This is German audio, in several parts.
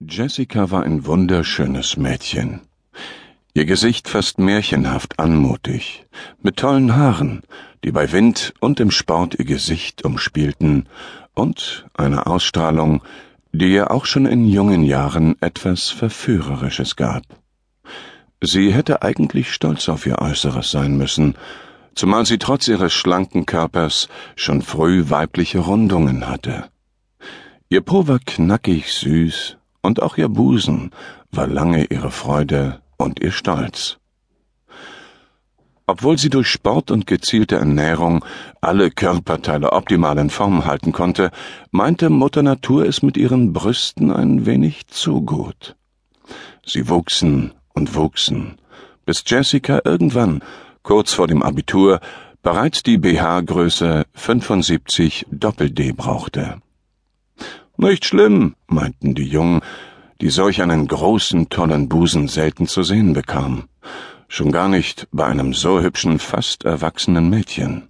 Jessica war ein wunderschönes Mädchen. Ihr Gesicht fast märchenhaft anmutig, mit tollen Haaren, die bei Wind und im Sport ihr Gesicht umspielten, und einer Ausstrahlung, die ihr auch schon in jungen Jahren etwas Verführerisches gab. Sie hätte eigentlich stolz auf ihr Äußeres sein müssen, zumal sie trotz ihres schlanken Körpers schon früh weibliche Rundungen hatte. Ihr Po war knackig süß, und auch ihr Busen war lange ihre Freude und ihr Stolz. Obwohl sie durch Sport und gezielte Ernährung alle Körperteile optimal in Form halten konnte, meinte Mutter Natur es mit ihren Brüsten ein wenig zu gut. Sie wuchsen und wuchsen, bis Jessica irgendwann, kurz vor dem Abitur, bereits die BH-Größe 75 Doppel-D brauchte. Nicht schlimm, meinten die Jungen, die solch einen großen, tollen Busen selten zu sehen bekamen. Schon gar nicht bei einem so hübschen, fast erwachsenen Mädchen.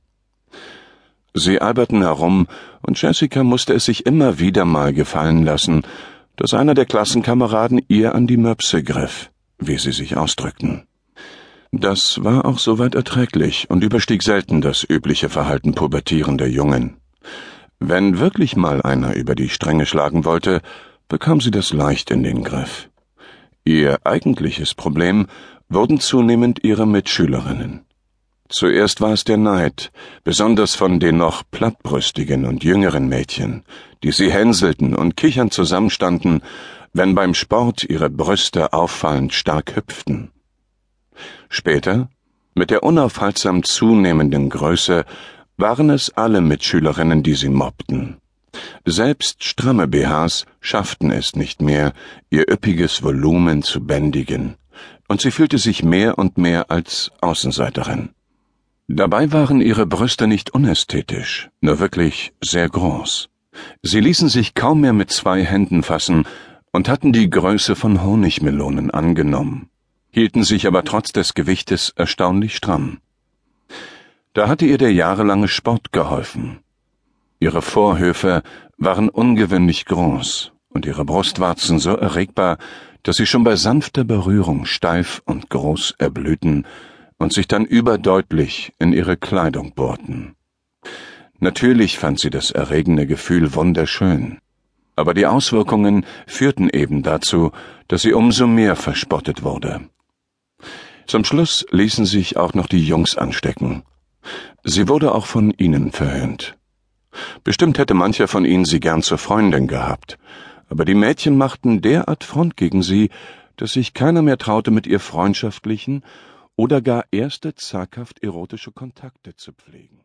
Sie alberten herum, und Jessica musste es sich immer wieder mal gefallen lassen, dass einer der Klassenkameraden ihr an die Möpse griff, wie sie sich ausdrückten. Das war auch soweit erträglich und überstieg selten das übliche Verhalten pubertierender Jungen. Wenn wirklich mal einer über die Stränge schlagen wollte, bekam sie das leicht in den Griff. Ihr eigentliches Problem wurden zunehmend ihre Mitschülerinnen. Zuerst war es der Neid, besonders von den noch plattbrüstigen und jüngeren Mädchen, die sie hänselten und kichernd zusammenstanden, wenn beim Sport ihre Brüste auffallend stark hüpften. Später, mit der unaufhaltsam zunehmenden Größe, waren es alle Mitschülerinnen, die sie mobbten. Selbst stramme BHs schafften es nicht mehr, ihr üppiges Volumen zu bändigen, und sie fühlte sich mehr und mehr als Außenseiterin. Dabei waren ihre Brüste nicht unästhetisch, nur wirklich sehr groß. Sie ließen sich kaum mehr mit zwei Händen fassen und hatten die Größe von Honigmelonen angenommen, hielten sich aber trotz des Gewichtes erstaunlich stramm. Da hatte ihr der jahrelange Sport geholfen. Ihre Vorhöfe waren ungewöhnlich groß und ihre Brustwarzen so erregbar, dass sie schon bei sanfter Berührung steif und groß erblühten und sich dann überdeutlich in ihre Kleidung bohrten. Natürlich fand sie das erregende Gefühl wunderschön, aber die Auswirkungen führten eben dazu, dass sie umso mehr verspottet wurde. Zum Schluss ließen sich auch noch die Jungs anstecken Sie wurde auch von ihnen verhöhnt. Bestimmt hätte mancher von ihnen sie gern zur Freundin gehabt, aber die Mädchen machten derart Front gegen sie, dass sich keiner mehr traute, mit ihr freundschaftlichen oder gar erste zaghaft erotische Kontakte zu pflegen.